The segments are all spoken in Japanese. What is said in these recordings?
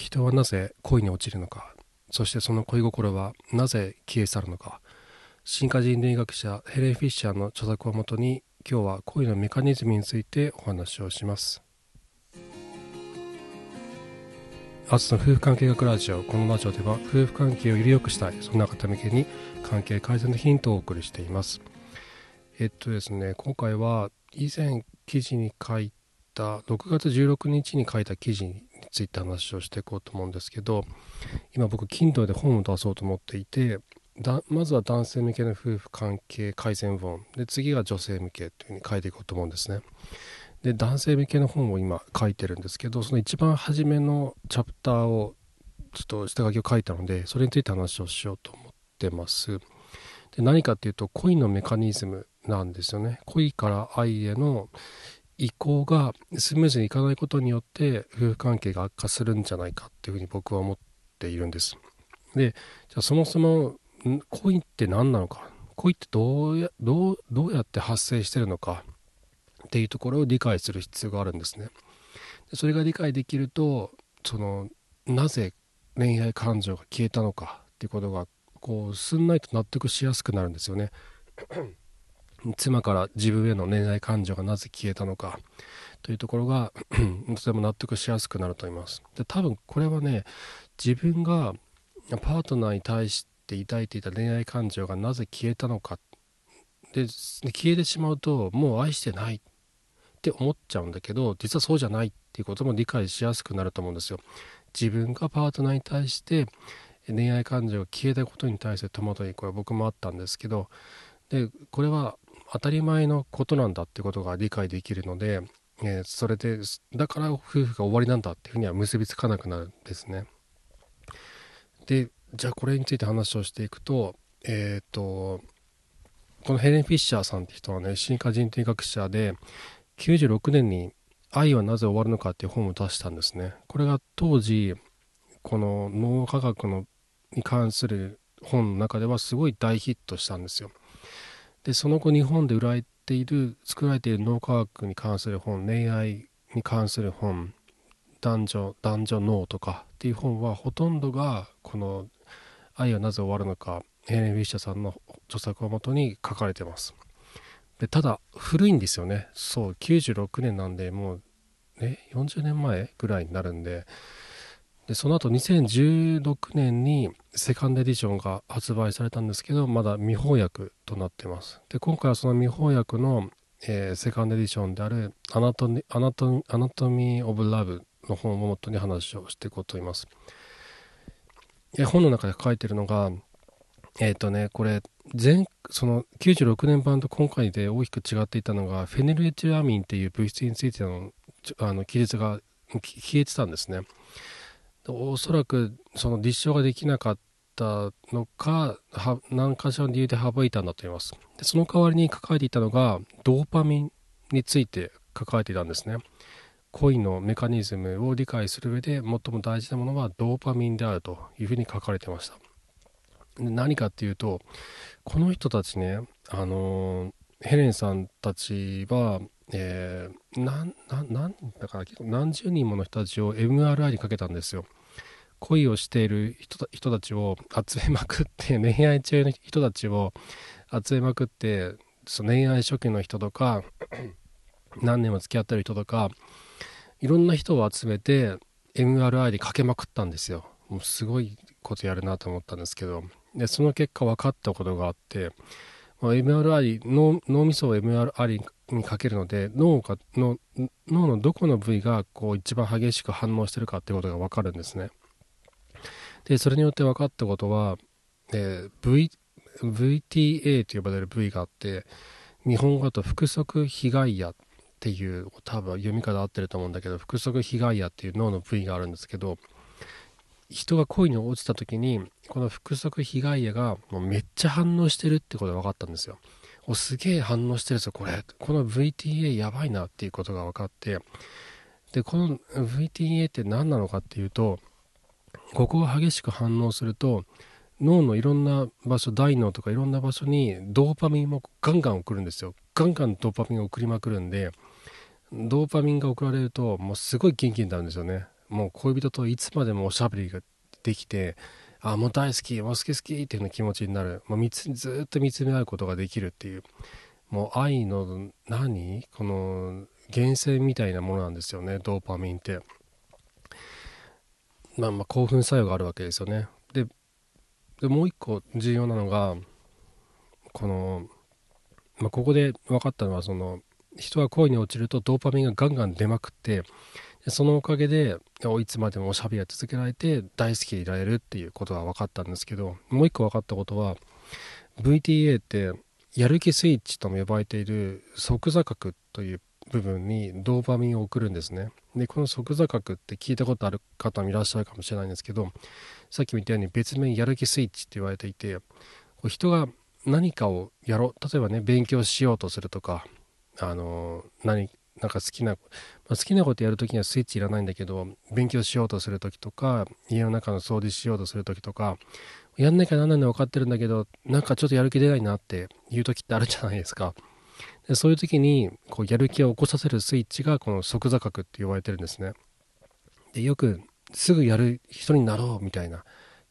人はなぜ恋に落ちるのか。そしてその恋心はなぜ消え去るのか。進化人類学者ヘレン・フィッシャーの著作をもとに今日は恋のメカニズムについてお話をします。アツの夫婦関係学ラジオ。このラジオでは夫婦関係をより良くしたいそんな方向けに関係改善のヒントをお送りしています。えっとですね今回は以前記事に書いた6月16日に書いた記事ついて話をしていこうと思うんですけど今僕 Kindle で本を出そうと思っていてだまずは男性向けの夫婦関係改善本。で次が女性向けというふうに書いていこうと思うんですね。で男性向けの本を今書いてるんですけどその一番初めのチャプターをちょっと下書きを書いたのでそれについて話をしようと思ってます。で何かっていうと恋のメカニズムなんですよね。恋から愛への移行がスムーズにいかないことによって夫婦関係が悪化するんじゃないかっていうふうに僕は思っているんです。で、じゃあそもそも恋って何なのか？恋ってどうやどうどうやって発生してるのかっていうところを理解する必要があるんですね。でそれが理解できるとそのなぜ恋愛感情が消えたのかっていうことがこうすんないと納得しやすくなるんですよね。妻から自分への恋愛感情がなぜ消えたのかというところが とても納得しやすくなると思います。で多分これはね自分がパートナーに対して抱いていた恋愛感情がなぜ消えたのかで消えてしまうともう愛してないって思っちゃうんだけど実はそうじゃないっていうことも理解しやすくなると思うんですよ。自分がパートナーに対して恋愛感情が消えたことに対して戸惑いこれは僕もあったんですけどでこれは当たり前のことなんだってことが理解できるので、えー、それでだから夫婦が終わりなんだっていうふうには結びつかなくなるんですね。でじゃあこれについて話をしていくとえっ、ー、とこのヘレン・フィッシャーさんって人はね進化人類学者で96年に「愛はなぜ終わるのか」っていう本を出したんですね。これが当時この脳科学のに関する本の中ではすごい大ヒットしたんですよ。でその後日本で売られている作られている脳科学に関する本恋愛に関する本男女男女脳とかっていう本はほとんどがこの「愛はなぜ終わるのか」ヘレン・フィッシャーさんの著作をもとに書かれてます。でただ古いんですよね。そう96年なんでもうね40年前ぐらいになるんででその後2016年に second edition が発売されたんですけどまだ未翻訳となってます。で今回はその未翻訳の、えー、 second edition であるアナトミアナト Anatomy of Love の本をもとに話をしていこうと思います。で本の中で書いてるのがえっ、ー、とねこれ前その96年版と今回で大きく違っていたのがフェニルエチルアミンっていう物質についてのあの記述が消えてたんですね。おそらくその立証ができなかったのか何かしらの理由で省いたんだと思います。でその代わりに書かれていたのがドーパミンについて書かれていたんですね。恋のメカニズムを理解する上で最も大事なものはドーパミンであるというふうに書かれてました。何かっていうとこの人たちねあのヘレンさんたちはえー、なんなんだから結構何十人もの人たちを MRI にかけたんですよ。恋をしている人たちを集めまくって恋愛中の人たちを集めまくってその恋愛初期の人とか 何年も付き合ってる人とかいろんな人を集めて MRI でかけまくったんですよ。もうすごいことやるなと思ったんですけど。でその結果分かったことがあって MRI 脳脳みそを MRI にかけるので脳がの脳のどこの部位がこう一番激しく反応してるかってことが分かるんですね。でそれによって分かったことは、えー、v VTA と呼ばれる部位があって日本語だと腹側被害野っていう多分読み方合ってると思うんだけど腹側被害野っていう脳の部位があるんですけど人が恋に落ちた時にこの腹側被害野がもうめっちゃ反応してるってことが分かったんですよ。おすげえ反応してるぞこれ。この VTA やばいなっていうことが分かって。でこの VTA って何なのかっていうとここが激しく反応すると脳のいろんな場所大脳とかいろんな場所にドーパミンもガンガン送るんですよ。ガンガンドーパミンが送りまくるんでドーパミンが送られるともうすごい元気になるんですよね。もう恋人といつまでもおしゃべりができてあもう大好きもう好き好きっていうよう気持ちになる。もう見つずっと見つめ合うことができるっていう。もう愛の何？この源泉みたいなものなんですよね。ドーパミンって。まあまあ興奮作用があるわけですよね。ででもう一個重要なのがこの、まあ、ここで分かったのはその人は恋に落ちるとドーパミンがガンガン出まくってそのおかげでいつまでもおしゃべりが続けられて大好きでいられるっていうことが分かったんですけどもう一個分かったことは VTA ってやる気スイッチとも呼ばれている即座角という部分にドーパミンを送るんですね。でこの即座角って聞いたことある方もいらっしゃるかもしれないんですけどさっきも言ったように別名やる気スイッチって言われていて人が何かをやろう例えばね勉強しようとするとかあの何なんか好きな、まあ、好きなことやるときにはスイッチいらないんだけど勉強しようとするときとか家の中の掃除しようとするときとかやんなきゃなんないの分かってるんだけどなんかちょっとやる気出ないなっていう時ってあるじゃないですか。でそういう時にこうやる気を起こさせるスイッチがこの即座角って言われてるんですね。でよくすぐやる人になろうみたいな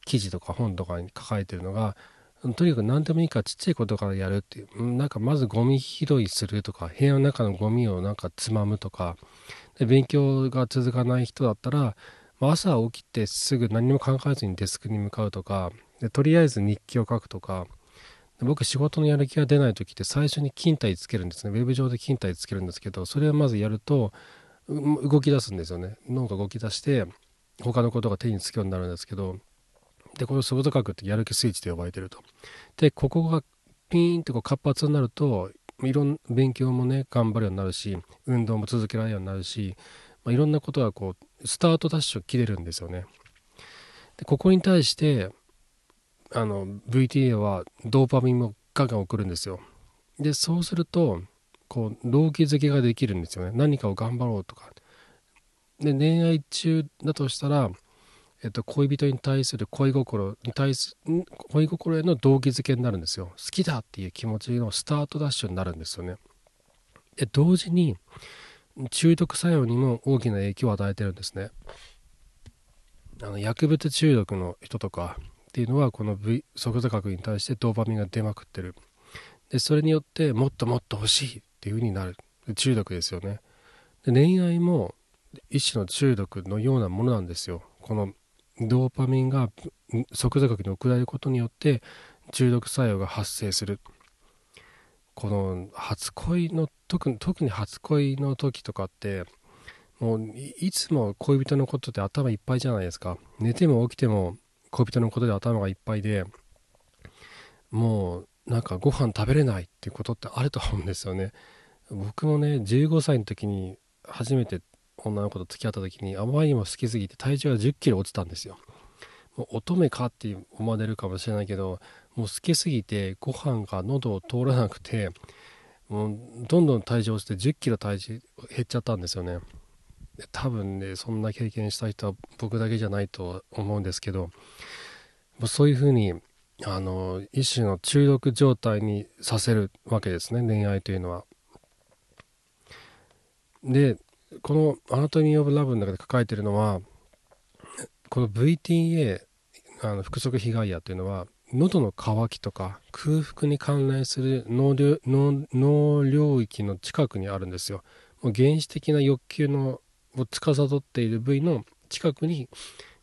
記事とか本とかに書かれてるのがとにかく何でもいいからちっちゃいことからやるっていう。なんかまずゴミ拾いするとか部屋の中のゴミをなんかつまむとか。で勉強が続かない人だったら、まあ、朝起きてすぐ何も考えずにデスクに向かうとか。でとりあえず日記を書くとか。僕仕事のやる気が出ない時って最初に勤怠つけるんですね。ウェブ上で勤怠つけるんですけどそれをまずやると動き出すんですよね。脳が動き出して他のことが手につくようになるんですけどでこれをソフト核ってやる気スイッチと呼ばれてると。でここがピーンとこう活発になるといろんな勉強もね頑張るようになるし運動も続けられるようになるし、まあ、いろんなことがこうスタートダッシュを切れるんですよね。でここに対してあの VTA はドーパミンもガンガン送るんですよ。でそうするとこう動機づけができるんですよね。何かを頑張ろうとか。で恋愛中だとしたら、えっと、恋人に対する恋心に対する恋心への動機づけになるんですよ。好きだっていう気持ちのスタートダッシュになるんですよね。で同時に中毒作用にも大きな影響を与えてるんですね。あの薬物中毒の人とかっていうのはこの V 即座角に対してドーパミンが出まくってる。でそれによってもっともっと欲しいっていう風になる。中毒ですよね。で恋愛も一種の中毒のようなものなんですよ。このドーパミンが即座角に送られることによって中毒作用が発生する。この初恋の特に特に初恋の時とかってもういつも恋人のことで頭いっぱいじゃないですか。寝ても起きても恋人のことで頭がいっぱいでもうなんかご飯食べれないっていうことってあると思うんですよね。僕もね15歳の時に初めて女の子と付き合った時にあまりにも好きすぎて体重が1 0キロ落ちたんですよもう乙女かって思われるかもしれないけどもう好きすぎてご飯が喉を通らなくてもうどんどん体重落ちて1 0キロ体重減っちゃったんですよね多分ねそんな経験した人は僕だけじゃないと思うんですけどそういうふうにあの一種の中毒状態にさせるわけですね恋愛というのは。でこの「アナトミー・オブ・ラブ」の中で書かれているのはこの VTA あの腹側被害野というのは喉の渇きとか空腹に関連する脳領域の近くにあるんですよ。もう原始的な欲求のを司っている部位の近くに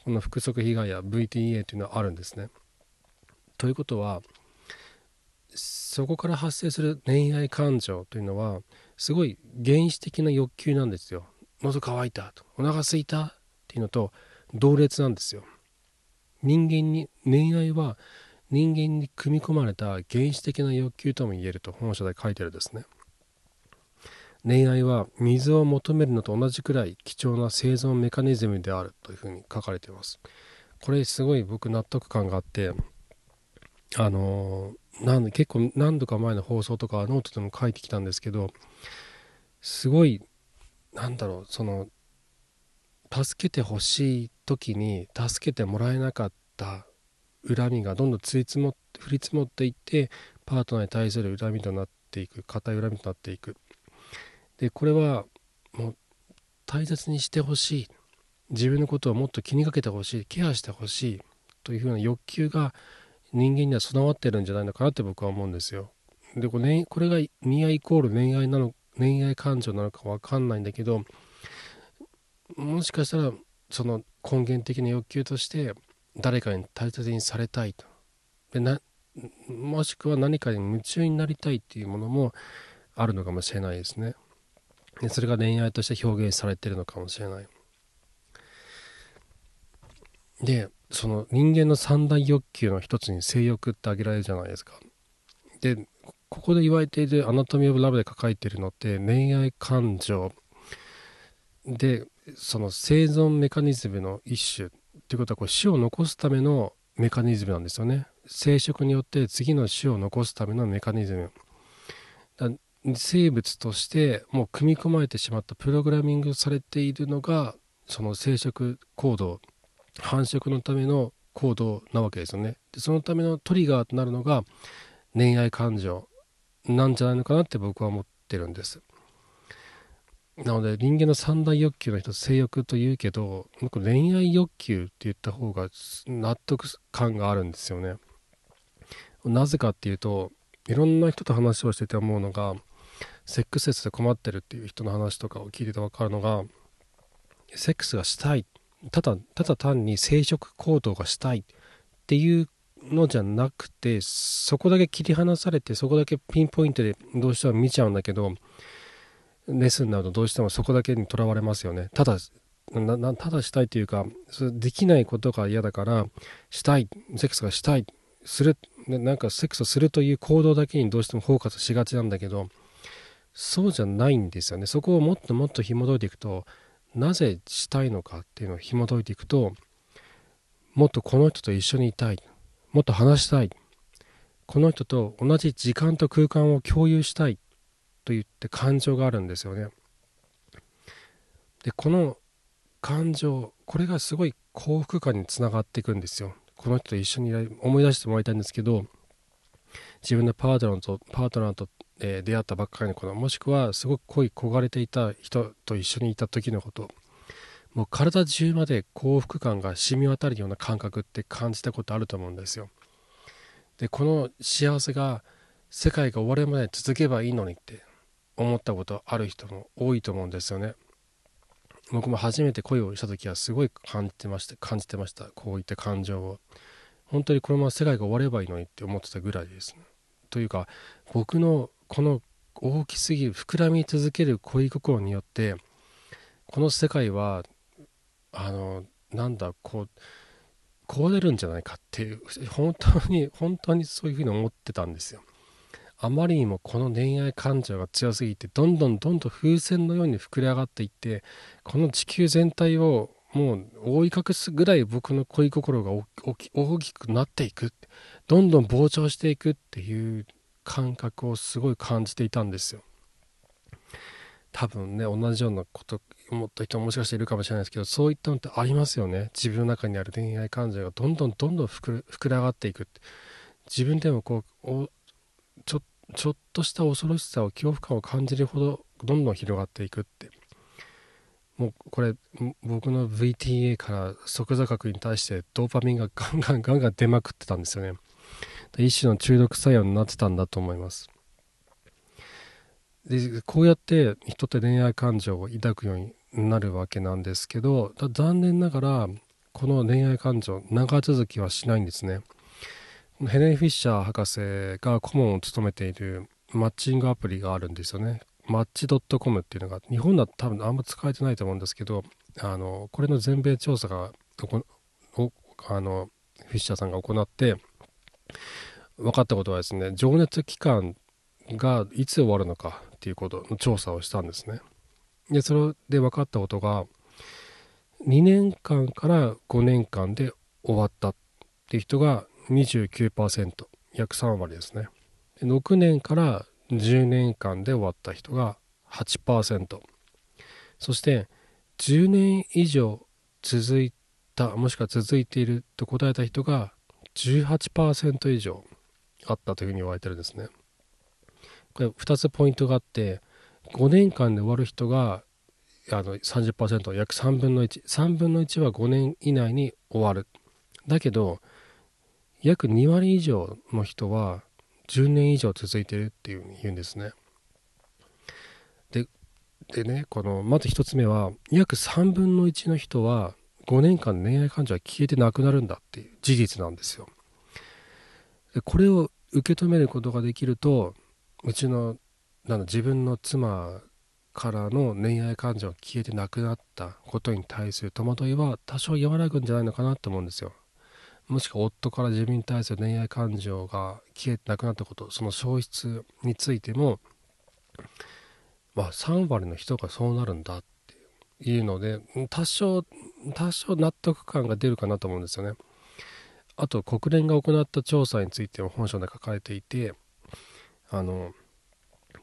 この腹側被害や VTA というのはあるんですね。ということはそこから発生する恋愛感情というのはすごい原始的な欲求なんですよ。喉乾いたとお腹すいたっていうのと同列なんですよ。人間に恋愛は人間に組み込まれた原始的な欲求とも言えると本書で書いてるですね。恋愛は水を求めるのと同じくらい貴重な生存メカニズムであるというふうに書かれています。これすごい僕納得感があってあのなん結構何度か前の放送とかノートでも書いてきたんですけどすごいなんだろうその助けてほしい時に助けてもらえなかった恨みがどんどんつい積もって降り積もっていってパートナーに対する恨みとなっていく固い恨みとなっていく。でこれはもう大切にしてほしい。自分のことをもっと気にかけてほしい。ケアしてほしい。というふうな欲求が人間には備わってるんじゃないのかなって僕は思うんですよ。でこれこれが見合いイコール恋愛なの恋愛感情なのか分かんないんだけどもしかしたらその根源的な欲求として誰かに大切にされたいと。でなもしくは何かに夢中になりたいっていうものもあるのかもしれないですね。でそれが恋愛として表現されてるのかもしれない。でその人間の三大欲求の一つに性欲って挙げられるじゃないですか。でここで言われているアナトミー・オブ・ラブで書かれているのって恋愛感情。でその生存メカニズムの一種っていうことはこれ死を残すためのメカニズムなんですよね。生殖によって次の種を残すためのメカニズム。生物としてもう組み込まれてしまったプログラミングされているのがその生殖行動。繁殖のための行動なわけですよね。でそのためのトリガーとなるのが恋愛感情なんじゃないのかなって僕は思ってるんです。なので人間の三大欲求の一つ性欲というけど恋愛欲求って言った方が納得感があるんですよね。なぜかっていうといろんな人と話をしてて思うのがセックスレスで困ってるっていう人の話とかを聞いてて分かるのがセックスがしたいただただ単に生殖行動がしたいっていうのじゃなくてそこだけ切り離されてそこだけピンポイントでどうしても見ちゃうんだけどレッスンなるとどうしてもそこだけにとらわれますよね。ただただしたいというかできないことが嫌だからしたいセックスがしたいするなんかセックスをするという行動だけにどうしてもフォーカスしがちなんだけどそうじゃないんですよね。そこをもっともっと紐解いていくとなぜしたいのかっていうのを紐解いていくともっとこの人と一緒にいたいもっと話したいこの人と同じ時間と空間を共有したいと言って感情があるんですよね。でこの感情これがすごい幸福感につながっていくんですよ。この人と一緒に思い出してもらいたいんですけど自分のパートナーとパートナーと、えー、出会ったばっかりの頃もしくはすごく恋焦がれていた人と一緒にいた時のこと。もう体中まで幸福感が染み渡るような感覚って感じたことあると思うんですよ。でこの幸せが世界が終わるまで続けばいいのにって思ったことある人も多いと思うんですよね。僕も初めて恋をした時はすごい感じてました感じてましたこういった感情を。本当にこのまま世界が終わればいいのにって思ってたぐらいです、ね、というか僕のこの大きすぎる膨らみ続ける恋心によってこの世界はあのなんだこう壊れるんじゃないかっていう本当に本当にそういうふうに思ってたんですよ。あまりにもこの恋愛感情が強すぎてどんどんどんどん風船のように膨れ上がっていってこの地球全体をもう覆い隠すぐらい僕の恋心が大きくなっていく。どんどん膨張していくっていう感覚をすごい感じていたんですよ。多分ね同じようなこと思った人ももしかしているかもしれないですけどそういったのってありますよね。自分の中にある恋愛感情がどんどんどんどん膨れ上がっていくって。自分でもこうちょちょっとした恐ろしさを恐怖感を感じるほどどんどん広がっていくって。もうこれ僕の VTA から即座角に対してドーパミンがガンガンガンガン出まくってたんですよね。一種の中毒作用になってたんだと思いますでこうやって人って恋愛感情を抱くようになるわけなんですけど残念ながらこの恋愛感情長続きはしないんですねヘレン・フィッシャー博士が顧問を務めているマッチングアプリがあるんですよね。マッチ .com っていうのが日本だと多分あんま使えてないと思うんですけどあのこれの全米調査があのフィッシャーさんが行って分かったことはですね情熱期間がいつ終わるのかっていうことの調査をしたんですね。でそれで分かったことが2年間から5年間で終わったっていう人が29%約3割ですね6年から10年間で終わった人が8%そして10年以上続いたもしくは続いていると答えた人が18%以上あったというふうに言われてるんですね。これ2つポイントがあって5年間で終わる人があの30%約3分の13分の1は5年以内に終わる。だけど約2割以上の人は10年以上続いてるっていうふうに言うんですね。ででねこのまず1つ目は約3分の1の人は5年間恋愛感情は消えてなくなるんだっていう事実なんですよでこれを受け止めることができるとうちのなん自分の妻からの恋愛感情が消えてなくなったことに対する戸惑いは多少和らぐんじゃないのかなと思うんですよ。もしくは夫から自分に対する恋愛感情が消えてなくなったことその消失についてもまあ3割の人がそうなるんだっていうので多少多少納得感が出るかなと思うんですよね。あと国連が行った調査についても本書で書かれていてあの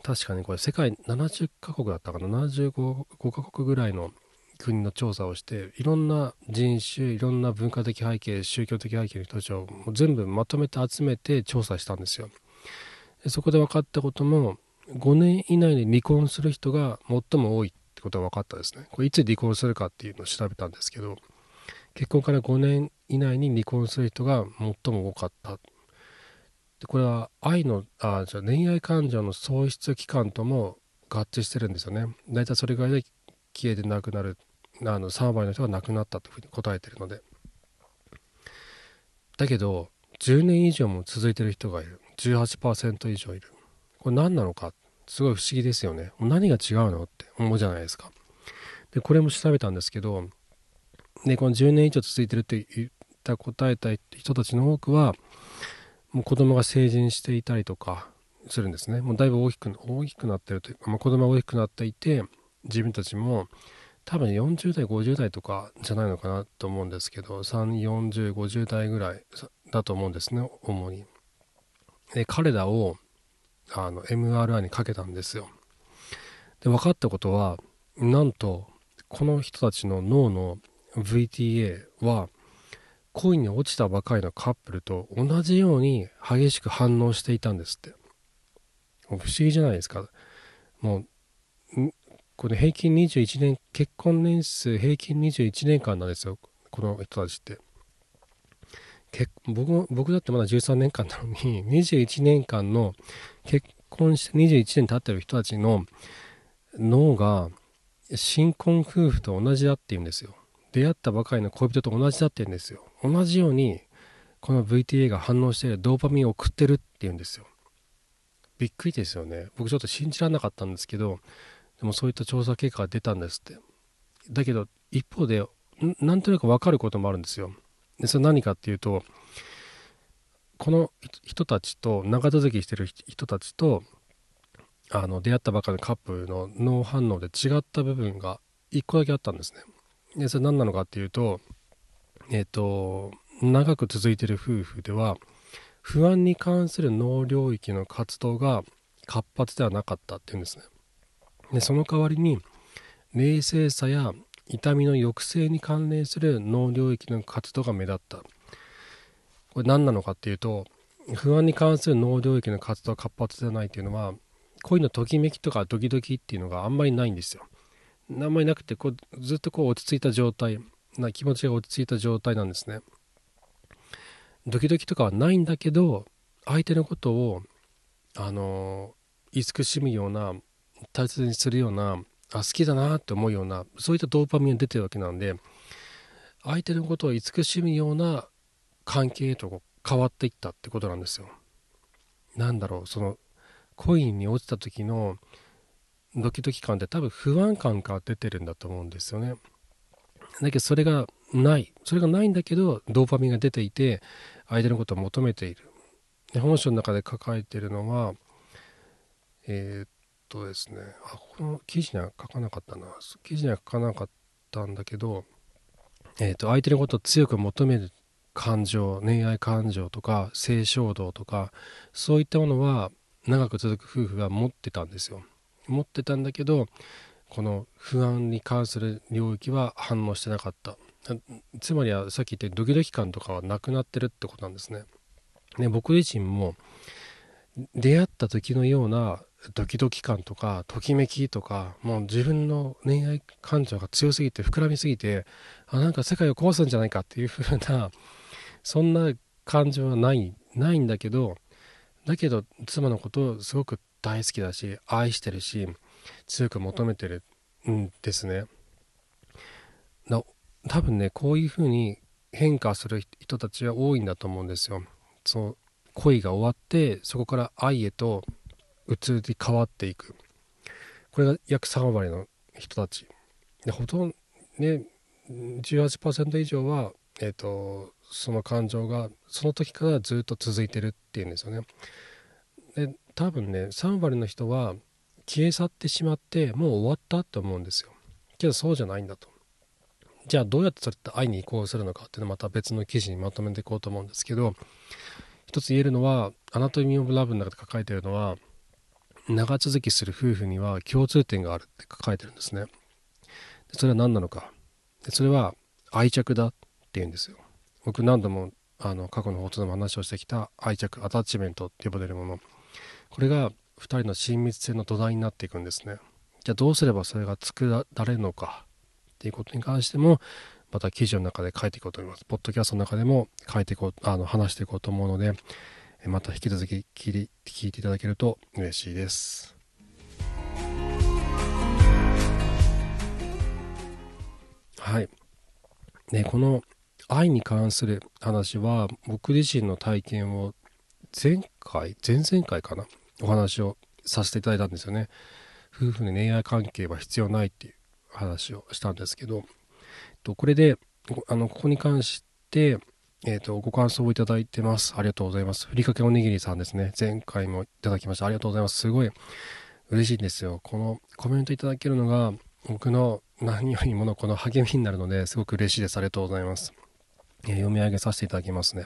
確かにこれ世界70カ国だったかな？75カ国ぐらいの国の調査をしていろんな人種いろんな文化的背景宗教的背景の人たちを全部まとめて集めて調査したんですよ。でそこで分かったことも5年以内に離婚する人が最も多い。ことが分かったですね。これいつ離婚するかっていうのを調べたんですけど結婚から5年以内に離婚する人が最も多かった。でこれは愛のあじゃ恋愛感情の喪失期間とも合致してるんですよね。大体それぐらいで消えてなくなるあの3割の人が亡くなったというふうに答えてるので。だけど10年以上も続いてる人がいる。18%以上いる。これ何なのかすごい不思議ですよね何が違うのって思うじゃないですかでこれも調べたんですけどでこの10年以上続いてるって言った答えた人たちの多くはもう子供が成人していたりとかするんですね。もうだいぶ大きく大きくなってるというか、まあ、子供が大きくなっていて自分たちも多分40代50代とかじゃないのかなと思うんですけど34050代ぐらいだと思うんですね主に。で彼らをあの MRI にかけたんですよ。で分かったことはなんとこの人たちの脳の VTA は恋に落ちたばかりのカップルと同じように激しく反応していたんですって。不思議じゃないですか。もう、これ平均21年、結婚年数平均21年間なんですよ。この人たちって。結僕僕だってまだ13年間なのに、21年間の結婚して21年経ってる人たちの脳が新婚夫婦と同じだって言うんですよ。出会ったばかりの恋人と同じだって言うんですよ。同じように、この VTA が反応してドーパミンを送ってるって言うんですよ。びっくりですよね。僕ちょっと信じられなかったんですけど、でもそういった調査結果が出たんですって。だけど、一方で、なんとなくわかることもあるんですよ。で、それ何かっていうと、この人たちと、長続きしてる人たちと、あの、出会ったばかりのカップルの脳反応で違った部分が1個だけあったんですね。でそれ何なのかっていうとえっ、ー、と長く続いてる夫婦では不安に関する脳領域の活動が活発ではなかったっていうんですねでその代わりに冷静さや痛みの抑制に関連する脳領域の活動が目立ったこれ何なのかっていうと不安に関する脳領域の活動が活発ではないっていうのは恋のときめきとかドキドキっていうのがあんまりないんですよ。あんまりなくてこうずっとこう落ち着いた状態な気持ちが落ち着いた状態なんですね。ドキドキとかはないんだけど相手のことをあの慈しむような大切にするようなあ好きだなって思うようなそういったドーパミンが出てるわけなんで相手のことを慈しむような関係と変わっていったってことなんですよ。なんだろうその恋に落ちた時のドキドキ感って多分不安感から出てるんだと思うんですよね。だけどそれがない。それがないんだけど、ドーパミンが出ていて、相手のことを求めている。で本書の中で書かれてるのは、えー、っとですね、あ、この記事には書かなかったな。記事には書かなかったんだけど、えー、っと、相手のことを強く求める感情、恋愛感情とか、性衝動とか、そういったものは長く続く夫婦が持ってたんですよ。持ってたんだけどこの不安に関する領域は反応してなかったつまりはさっき言ったドキドキ感とかはなくなってるってことなんですね。ね僕自身も出会った時のようなドキドキ感とかときめきとかもう自分の恋愛感情が強すぎて膨らみすぎてあなんか世界を壊すんじゃないかっていう風なそんな感情はないないんだけどだけど妻のことをすごく大好きだし愛してるし強く求めてるんですね。多分ねこういう風に変化する人たちは多いんだと思うんですよ。そう恋が終わってそこから愛へと移り変わっていく。これが約3割の人たち。でほとんどね18%以上は、えーと、その感情がその時からずっと続いてるっていうんですよね。で多分ね3割の人は消え去ってしまってもう終わったと思うんですよ。けどそうじゃないんだと。じゃあどうやってそれって愛に移行するのかっていうのはまた別の記事にまとめていこうと思うんですけど一つ言えるのはアナトミー・オブ・ラブの中で書かれてるのは長続きする夫婦には共通点があるって書かれてるんですね。それは何なのか。それは愛着だっていうんですよ。僕何度もあの過去の放送でも話をしてきた愛着アタッチメントって呼ばれるものこれが2人の親密性の土台になっていくんですねじゃあどうすればそれが作られるのかっていうことに関してもまた記事の中で書いていこうと思います。ポッドキャストの中でも書いていこう、あの、話していこうと思うので、また引き続き聞いていただけると嬉しいです。はい。ね、この愛に関する話は僕自身の体験を前回、前々回かな、お話をさせていただいたんですよね。夫婦に恋愛関係は必要ないっていう話をしたんですけど、これで、あの、ここに関して、えっ、ー、と、ご感想をいただいてます。ありがとうございます。ふりかけおにぎりさんですね。前回もいただきました。ありがとうございます。すごい嬉しいんですよ。このコメントいただけるのが、僕の何よりものこの励みになるので、すごく嬉しいです。ありがとうございます。え、読み上げさせていただきますね。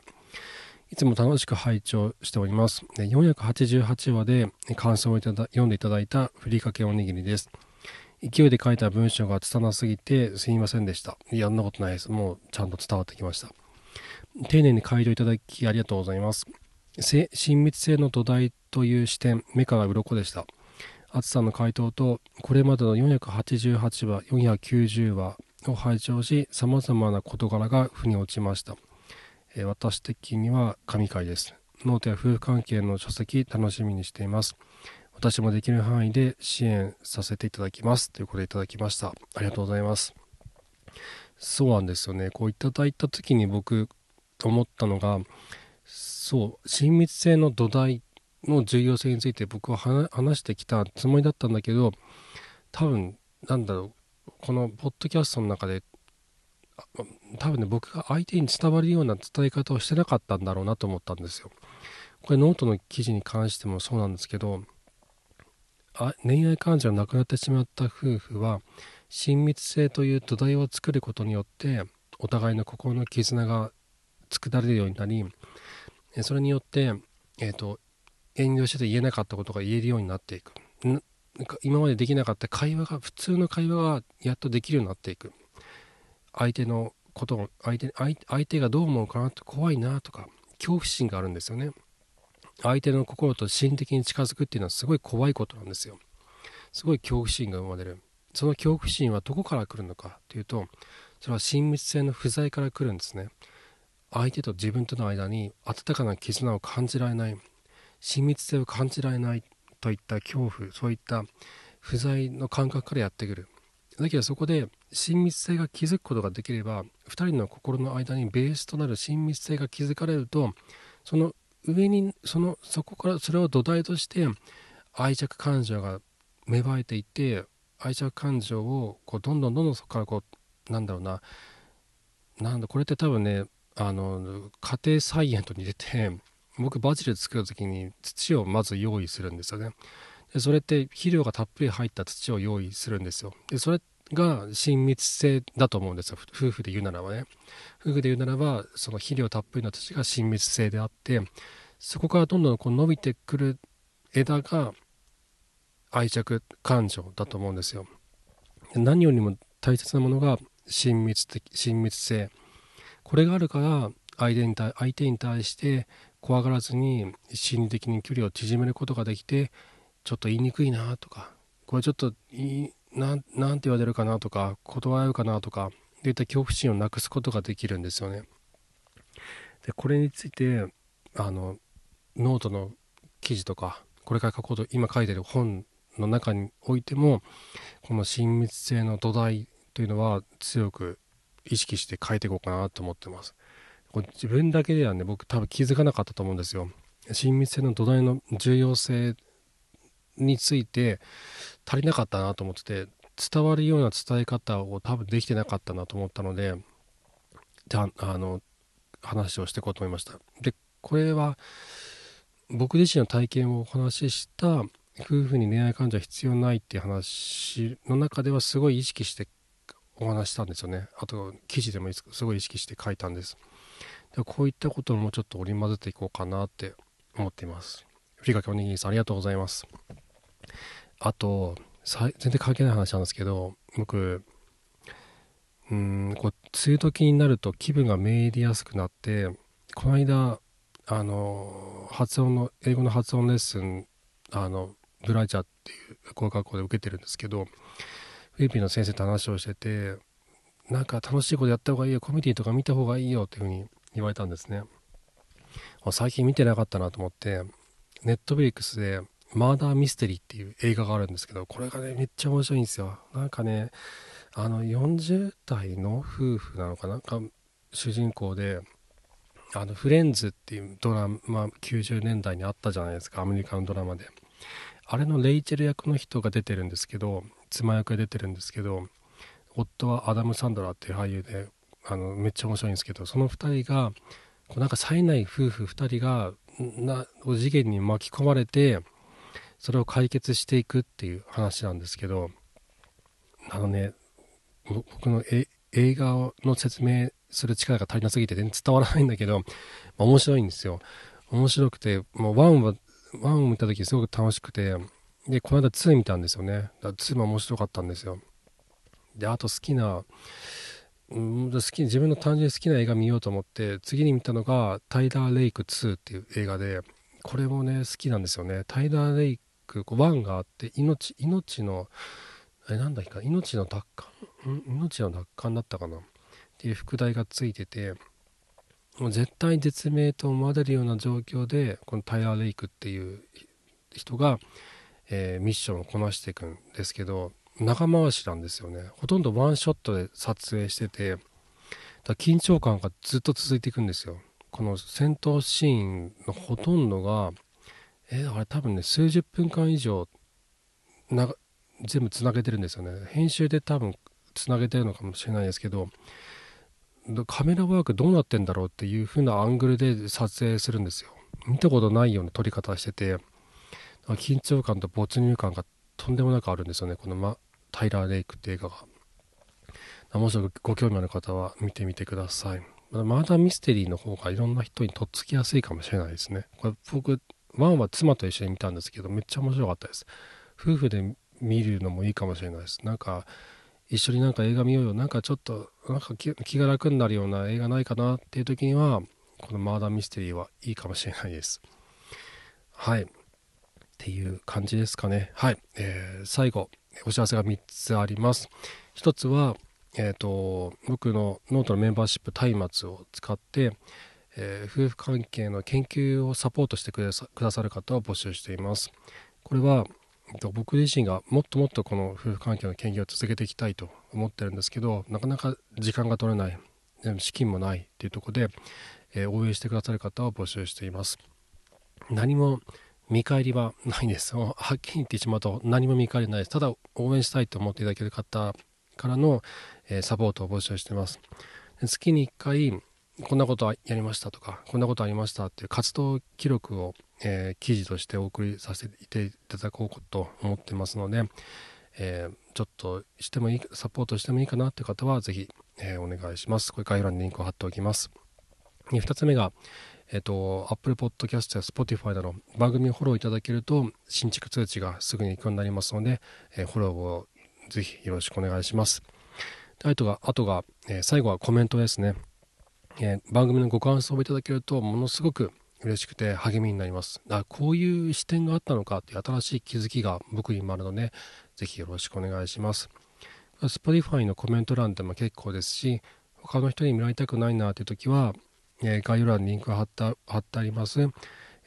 いつも楽しく拝聴しております。488話で感想をいただ読んでいただいたふりかけおにぎりです。勢いで書いた文章が拙すぎてすみませんでした。や、んなことないです。もうちゃんと伝わってきました。丁寧に回答いただきありがとうございます。親密性の土台という視点、目から鱗でした。厚さんの回答と、これまでの488話、490話を拝聴し、様々な事柄が腑に落ちました。えー、私的には神回です。ノートや夫婦関係の書籍楽しみにしています。私もできる範囲で支援させていただきますということでいただきました。ありがとうございます。そうなんですよね。こういただいた時に僕思ったのが、そう、親密性の土台の重要性について僕は話してきたつもりだったんだけど、多分、なんだろう、このポッドキャストの中で、多分ね、僕が相手に伝わるような伝え方をしてなかったんだろうなと思ったんですよ。これノートの記事に関してもそうなんですけど、恋愛感情がなくなってしまった夫婦は親密性という土台を作ることによってお互いの心の絆が作られるようになりそれによって、えーと、遠慮してて言えなかったことが言えるようになっていく今までできなかった会話が普通の会話がやっとできるようになっていく。相手のことを相手相手がどう思うかなって怖いなとか恐怖心があるんですよね。相手の心と心的に近づくっていうのはすごい怖いことなんですよ。すごい恐怖心が生まれる。その恐怖心はどこから来るのかというとそれは親密性の不在から来るんですね。相手と自分との間に温かな絆を感じられない。親密性を感じられない。といった恐怖そういった不在の感覚からやってくる。だけどそこで親密性が築くことができれば2人の心の間にベースとなる親密性が築かれるとその上にそのそこからそれを土台として愛着感情が芽生えていって愛着感情をこうどんどんどんどんそこからこうなんだろうな。なんだこれって多分ねあの家庭菜園と似てて僕バジル作る時に土をまず用意するんですよね。でそれって肥料がたっぷり入った土を用意するんですよ。でそれが親密性だと思うんですよ。夫婦で言うならばね。夫婦で言うならばその肥料たっぷりの土が親密性であってそこからどんどんこう伸びてくる枝が愛着感情だと思うんですよ。何よりも大切なものが親密的親密性。これがあるから相手に対相手に対して怖がらずに心理的に距離を縮めることができてちょっと言いにくいなとかこれちょっといいななんて言われるかなとか断れるかなとかといった恐怖心をなくすことができるんですよね。でこれについてあのノートの記事とかこれから書こうと今書いてる本の中においてもこの親密性の土台というのは強く意識して書いていこうかなと思ってます。これ自分だけではね僕多分気づかなかったと思うんですよ。親密性の土台の重要性について足りなかったなと思ってて伝わるような伝え方を多分できてなかったなと思ったのでじゃあの話をしていこうと思いました。でこれは僕自身の体験をお話しした夫婦に恋愛感情は必要ないっていう話の中ではすごい意識してお話したんですよね。あと記事でもすごい意識して書いたんです。こういったこともちょっと織り交ぜていこうかなって思っています。ふりかけおにぎりさんありがとうございます。あと全然関係ない話なんですけど僕うんこう梅雨時になると気分がめいりやすくなってこの間あの発音の英語の発音レッスンあのブラジャーっていう語学校で受けてるんですけどフィリピンの先生と話をしててなんか楽しいことやった方がいいよコメディとか見た方がいいよっていうふうに言われたんですね。最近見てなかったなと思ってネットフリックスでマーダーミステリーっていう映画があるんですけどこれがねめっちゃ面白いんですよ。なんかねあの40代の夫婦なのかな？が主人公であのフレンズっていうドラマ90年代にあったじゃないですか。アメリカのドラマで。あれのレイチェル役の人が出てるんですけど妻役が出てるんですけど夫はアダム・サンドラっていう俳優であのめっちゃ面白いんですけどその2人がこうなんか冴えない夫婦2人がな事件に巻き込まれてそれを解決していくっていう話なんですけどあのね僕の映画の説明する力が足りなすぎて全然伝わらないんだけど、まあ、面白いんですよ。面白くてもう1は1を見た時すごく楽しくてでこの間2見たんですよね。だ2も面白かったんですよ。であと好きなうん好き自分の単純に好きな映画見ようと思って次に見たのが「タイラー・レイク2」っていう映画でこれもね好きなんですよね。タイラー・レイク1があって命命のえなんだっけか命の奪還？命の奪還だったかな？っていう副題がついててもう絶対絶命と思われるような状況でこのタイラー・レイクっていう人が、えー、ミッションをこなしていくんですけど長回しなんですよね。ほとんどワンショットで撮影しててだ緊張感がずっと続いていくんですよ。この戦闘シーンのほとんどがえー、あれ多分ね数十分間以上な全部つなげてるんですよね。編集で多分つなげてるのかもしれないですけどカメラワークどうなってんだろうっていう風なアングルで撮影するんですよ。見たことないような撮り方してて緊張感と没入感がとんでもなくあるんですよね。この、ま、タイラー・レイクって映画が。もしご興味ある方は見てみてください。マーダーミステリーの方がいろんな人にとっつきやすいかもしれないですね。これ僕ワンは妻と一緒に見たんですけどめっちゃ面白かったです。夫婦で見るのもいいかもしれないです。なんか一緒になんか映画見ようよ。なんかちょっとなんか気が楽になるような映画ないかなっていう時にはこのマーダーミステリーはいいかもしれないです。はい。っていう感じですかね。はい、えー、最後。お知らせが3つあります。1つはえーと、僕のノートのメンバーシップ松明を使って、えー、夫婦関係の研究をサポートしてくださる方を募集しています。これはえー、と僕自身がもっともっとこの夫婦関係の研究を続けていきたいと思ってるんですけどなかなか時間が取れない資金もないっていうとこで、えー、応援してくださる方を募集しています。何も見返りはないです。はっきり言ってしまうと何も見返りないです。ただ応援したいと思っていただける方からの、え、サポートを募集しています。月に1回こんなことやりましたとかこんなことありましたっていう活動記録をえー、記事としてお送りさせていただこうと思ってますので、えー、ちょっとしてもいいサポートしてもいいかなという方はぜひ、えー、お願いします。これ概要欄にリンクを貼っておきます。2つ目がえっ、と Apple Podcast や Spotify など番組をフォローいただけると新築通知がすぐに行くようになりますので、えフォローをぜひよろしくお願いしますあとがあとが、え最後はコメントですね、え番組のご感想をいただけるとものすごく嬉しくて励みになります。あこういう視点があったのかっていう新しい気づきが僕にもあるので、ぜひよろしくお願いします。Spotify のコメント欄でも結構ですし、他の人に見られたくないなという時は、えー、概要欄にリンク貼った貼ってあります、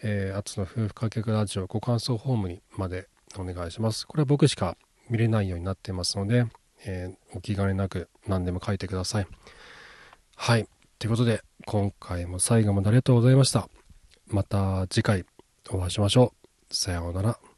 えー、アツの夫婦かけラジオご感想フォームにまでお願いします。これは僕しか見れないようになってますので、えー、お気兼ねなく何でも書いてください。はい。ということで、今回も最後までありがとうございました。また次回お会いしましょう。さようなら。